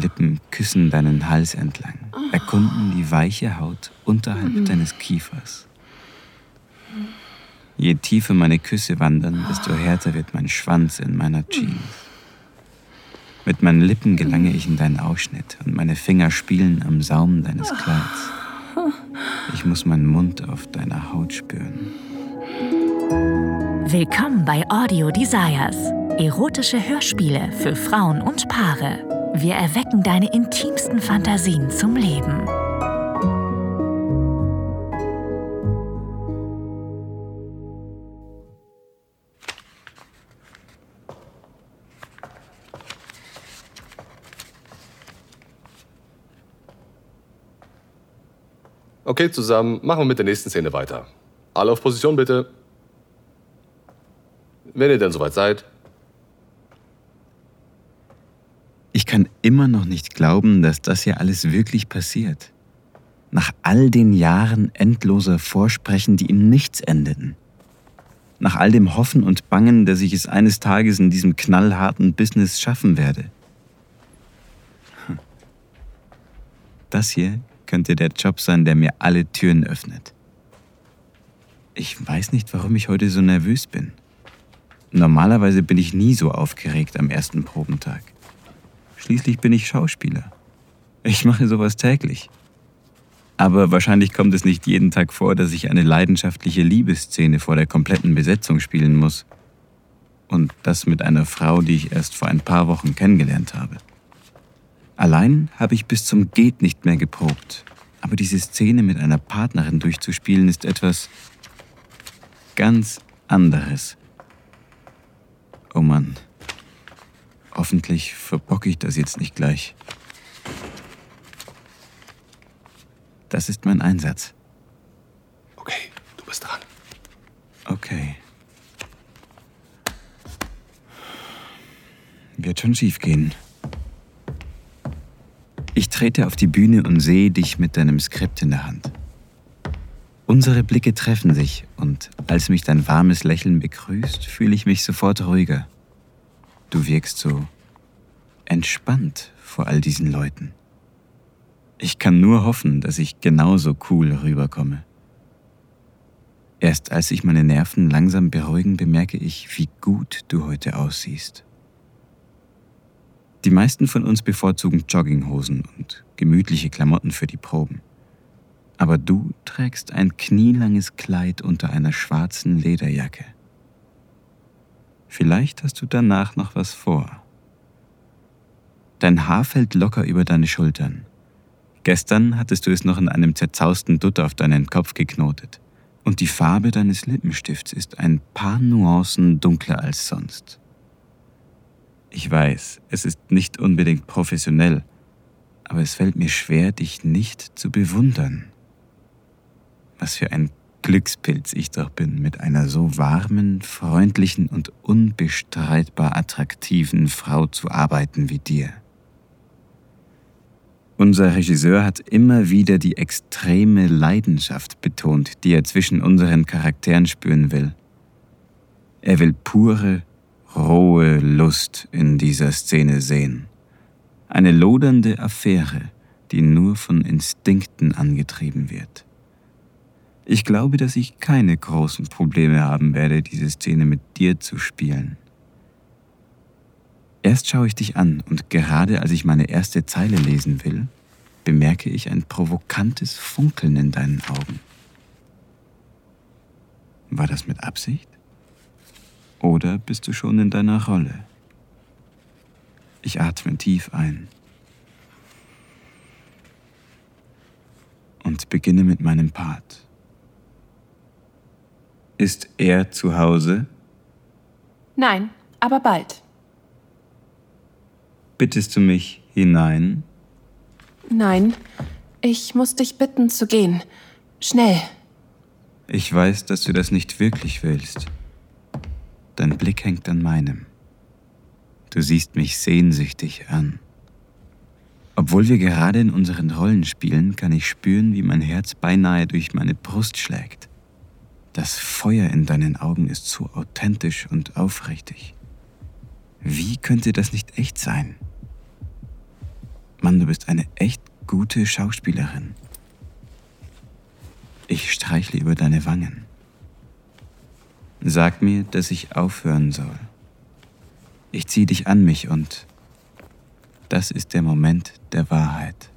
Lippen küssen deinen Hals entlang, erkunden die weiche Haut unterhalb deines Kiefers. Je tiefer meine Küsse wandern, desto härter wird mein Schwanz in meiner Jeans. Mit meinen Lippen gelange ich in deinen Ausschnitt und meine Finger spielen am Saum deines Kleids. Ich muss meinen Mund auf deiner Haut spüren. Willkommen bei Audio Desires. Erotische Hörspiele für Frauen und Paare. Wir erwecken deine intimsten Fantasien zum Leben. Okay, zusammen, machen wir mit der nächsten Szene weiter. Alle auf Position bitte. Wenn ihr denn soweit seid. Ich kann immer noch nicht glauben, dass das hier alles wirklich passiert. Nach all den Jahren endloser Vorsprechen, die in nichts endeten. Nach all dem Hoffen und Bangen, dass ich es eines Tages in diesem knallharten Business schaffen werde. Hm. Das hier könnte der Job sein, der mir alle Türen öffnet. Ich weiß nicht, warum ich heute so nervös bin. Normalerweise bin ich nie so aufgeregt am ersten Probentag. Schließlich bin ich Schauspieler. Ich mache sowas täglich. Aber wahrscheinlich kommt es nicht jeden Tag vor, dass ich eine leidenschaftliche Liebesszene vor der kompletten Besetzung spielen muss. Und das mit einer Frau, die ich erst vor ein paar Wochen kennengelernt habe. Allein habe ich bis zum Geht nicht mehr geprobt. Aber diese Szene mit einer Partnerin durchzuspielen ist etwas ganz anderes. Oh Mann. Hoffentlich verbocke ich das jetzt nicht gleich. Das ist mein Einsatz. Okay, du bist dran. Okay. Wird schon schief gehen. Ich trete auf die Bühne und sehe dich mit deinem Skript in der Hand. Unsere Blicke treffen sich und als mich dein warmes Lächeln begrüßt, fühle ich mich sofort ruhiger. Du wirkst so entspannt vor all diesen Leuten. Ich kann nur hoffen, dass ich genauso cool rüberkomme. Erst als sich meine Nerven langsam beruhigen, bemerke ich, wie gut du heute aussiehst. Die meisten von uns bevorzugen Jogginghosen und gemütliche Klamotten für die Proben. Aber du trägst ein knielanges Kleid unter einer schwarzen Lederjacke. Vielleicht hast du danach noch was vor. Dein Haar fällt locker über deine Schultern. Gestern hattest du es noch in einem zerzausten Dutt auf deinen Kopf geknotet. Und die Farbe deines Lippenstifts ist ein paar Nuancen dunkler als sonst. Ich weiß, es ist nicht unbedingt professionell, aber es fällt mir schwer, dich nicht zu bewundern. Was für ein Glückspilz ich doch bin, mit einer so warmen, freundlichen und unbestreitbar attraktiven Frau zu arbeiten wie dir. Unser Regisseur hat immer wieder die extreme Leidenschaft betont, die er zwischen unseren Charakteren spüren will. Er will pure, rohe Lust in dieser Szene sehen. Eine lodernde Affäre, die nur von Instinkten angetrieben wird. Ich glaube, dass ich keine großen Probleme haben werde, diese Szene mit dir zu spielen. Erst schaue ich dich an und gerade als ich meine erste Zeile lesen will, bemerke ich ein provokantes Funkeln in deinen Augen. War das mit Absicht? Oder bist du schon in deiner Rolle? Ich atme tief ein und beginne mit meinem Part. Ist er zu Hause? Nein, aber bald. Bittest du mich hinein? Nein, ich muss dich bitten zu gehen. Schnell. Ich weiß, dass du das nicht wirklich willst. Dein Blick hängt an meinem. Du siehst mich sehnsüchtig an. Obwohl wir gerade in unseren Rollen spielen, kann ich spüren, wie mein Herz beinahe durch meine Brust schlägt. Das Feuer in deinen Augen ist so authentisch und aufrichtig. Wie könnte das nicht echt sein? Mann, du bist eine echt gute Schauspielerin. Ich streichle über deine Wangen. Sag mir, dass ich aufhören soll. Ich ziehe dich an mich und das ist der Moment der Wahrheit.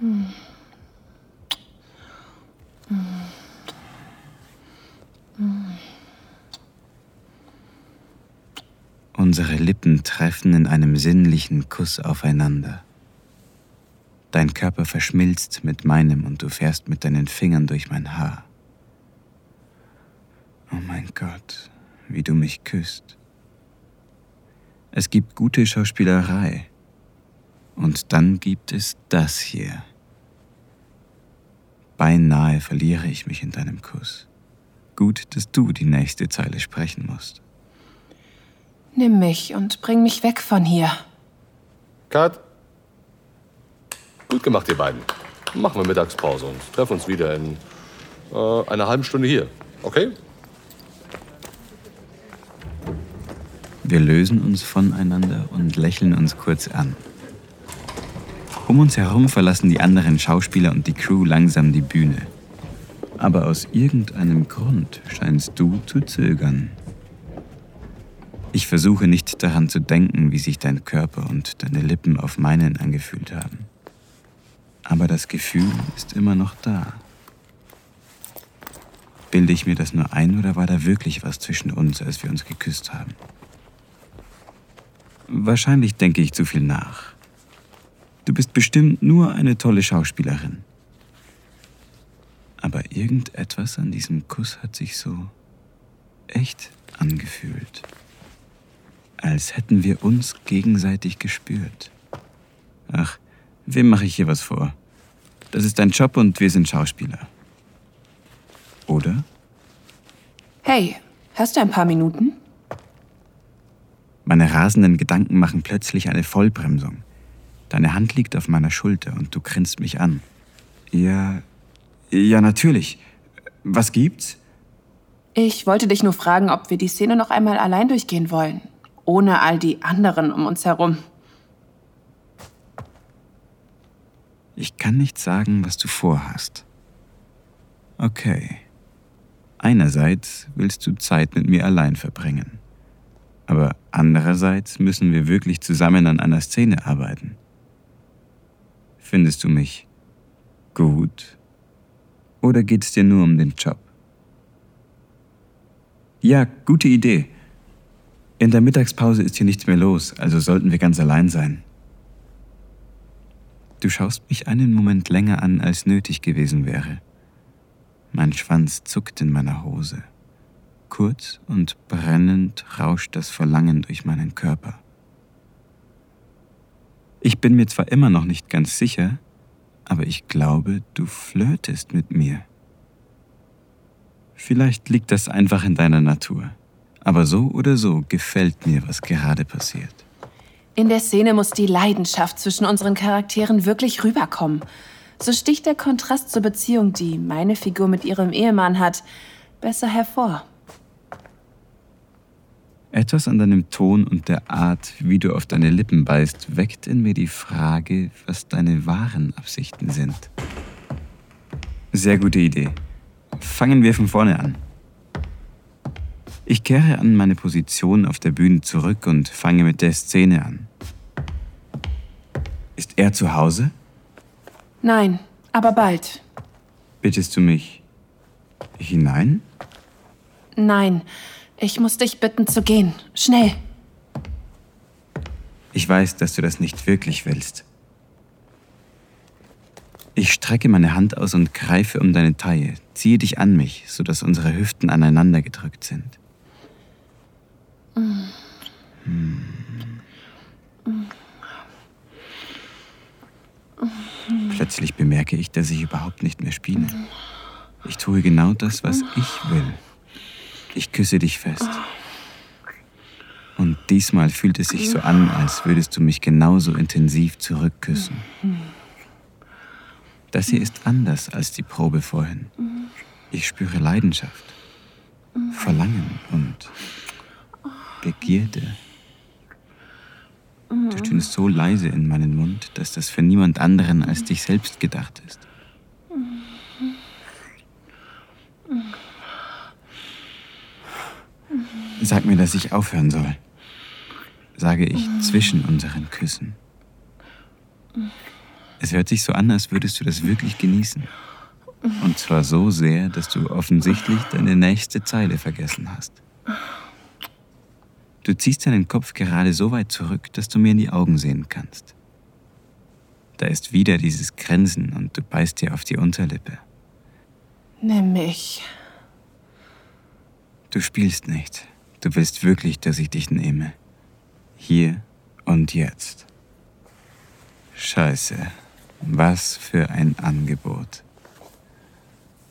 Hm. Unsere Lippen treffen in einem sinnlichen Kuss aufeinander. Dein Körper verschmilzt mit meinem und du fährst mit deinen Fingern durch mein Haar. Oh mein Gott, wie du mich küsst. Es gibt gute Schauspielerei. Und dann gibt es das hier. Beinahe verliere ich mich in deinem Kuss. Gut, dass du die nächste Zeile sprechen musst. Nimm mich und bring mich weg von hier. Cut. Gut gemacht, ihr beiden. Machen wir Mittagspause und treffen uns wieder in äh, einer halben Stunde hier. Okay? Wir lösen uns voneinander und lächeln uns kurz an. Um uns herum verlassen die anderen Schauspieler und die Crew langsam die Bühne. Aber aus irgendeinem Grund scheinst du zu zögern. Ich versuche nicht daran zu denken, wie sich dein Körper und deine Lippen auf meinen angefühlt haben. Aber das Gefühl ist immer noch da. Bilde ich mir das nur ein oder war da wirklich was zwischen uns, als wir uns geküsst haben? Wahrscheinlich denke ich zu viel nach. Du bist bestimmt nur eine tolle Schauspielerin. Aber irgendetwas an diesem Kuss hat sich so echt angefühlt. Als hätten wir uns gegenseitig gespürt. Ach, wem mache ich hier was vor? Das ist dein Job und wir sind Schauspieler. Oder? Hey, hast du ein paar Minuten? Meine rasenden Gedanken machen plötzlich eine Vollbremsung. Deine Hand liegt auf meiner Schulter und du grinst mich an. Ja, ja, natürlich. Was gibt's? Ich wollte dich nur fragen, ob wir die Szene noch einmal allein durchgehen wollen. Ohne all die anderen um uns herum. Ich kann nicht sagen, was du vorhast. Okay. Einerseits willst du Zeit mit mir allein verbringen. Aber andererseits müssen wir wirklich zusammen an einer Szene arbeiten. Findest du mich gut? Oder geht es dir nur um den Job? Ja, gute Idee. In der Mittagspause ist hier nichts mehr los, also sollten wir ganz allein sein. Du schaust mich einen Moment länger an, als nötig gewesen wäre. Mein Schwanz zuckt in meiner Hose. Kurz und brennend rauscht das Verlangen durch meinen Körper. Ich bin mir zwar immer noch nicht ganz sicher, aber ich glaube, du flirtest mit mir. Vielleicht liegt das einfach in deiner Natur. Aber so oder so gefällt mir, was gerade passiert. In der Szene muss die Leidenschaft zwischen unseren Charakteren wirklich rüberkommen. So sticht der Kontrast zur Beziehung, die meine Figur mit ihrem Ehemann hat, besser hervor. Etwas an deinem Ton und der Art, wie du auf deine Lippen beißt, weckt in mir die Frage, was deine wahren Absichten sind. Sehr gute Idee. Fangen wir von vorne an. Ich kehre an meine Position auf der Bühne zurück und fange mit der Szene an. Ist er zu Hause? Nein, aber bald. Bittest du mich hinein? Nein, ich muss dich bitten zu gehen. Schnell. Ich weiß, dass du das nicht wirklich willst. Ich strecke meine Hand aus und greife um deine Taille, ziehe dich an mich, sodass unsere Hüften aneinander gedrückt sind. Plötzlich bemerke ich, dass ich überhaupt nicht mehr spiele. Ich tue genau das, was ich will. Ich küsse dich fest. Und diesmal fühlt es sich so an, als würdest du mich genauso intensiv zurückküssen. Das hier ist anders als die Probe vorhin. Ich spüre Leidenschaft, Verlangen und Begierde. Du tönst so leise in meinen Mund, dass das für niemand anderen als dich selbst gedacht ist. Sag mir, dass ich aufhören soll. Sage ich zwischen unseren Küssen. Es hört sich so an, als würdest du das wirklich genießen. Und zwar so sehr, dass du offensichtlich deine nächste Zeile vergessen hast. Du ziehst deinen Kopf gerade so weit zurück, dass du mir in die Augen sehen kannst. Da ist wieder dieses Grinsen und du beißt dir auf die Unterlippe. Nimm mich. Du spielst nicht. Du willst wirklich, dass ich dich nehme. Hier und jetzt. Scheiße. Was für ein Angebot.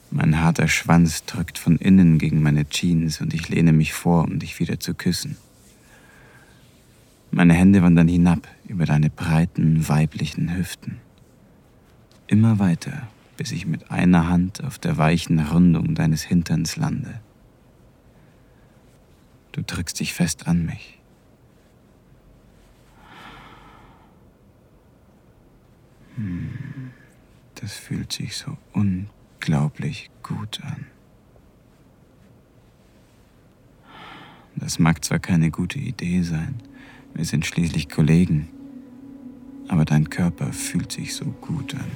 Mein harter Schwanz drückt von innen gegen meine Jeans und ich lehne mich vor, um dich wieder zu küssen. Meine Hände wandern hinab über deine breiten, weiblichen Hüften. Immer weiter, bis ich mit einer Hand auf der weichen Rundung deines Hinterns lande. Du drückst dich fest an mich. Hm, das fühlt sich so unglaublich gut an. Das mag zwar keine gute Idee sein, wir sind schließlich Kollegen, aber dein Körper fühlt sich so gut an.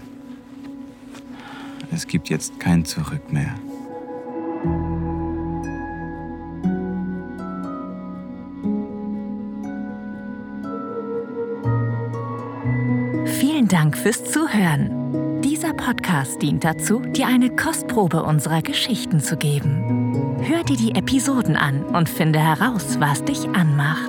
Es gibt jetzt kein Zurück mehr. Vielen Dank fürs Zuhören. Dieser Podcast dient dazu, dir eine Kostprobe unserer Geschichten zu geben. Hör dir die Episoden an und finde heraus, was dich anmacht.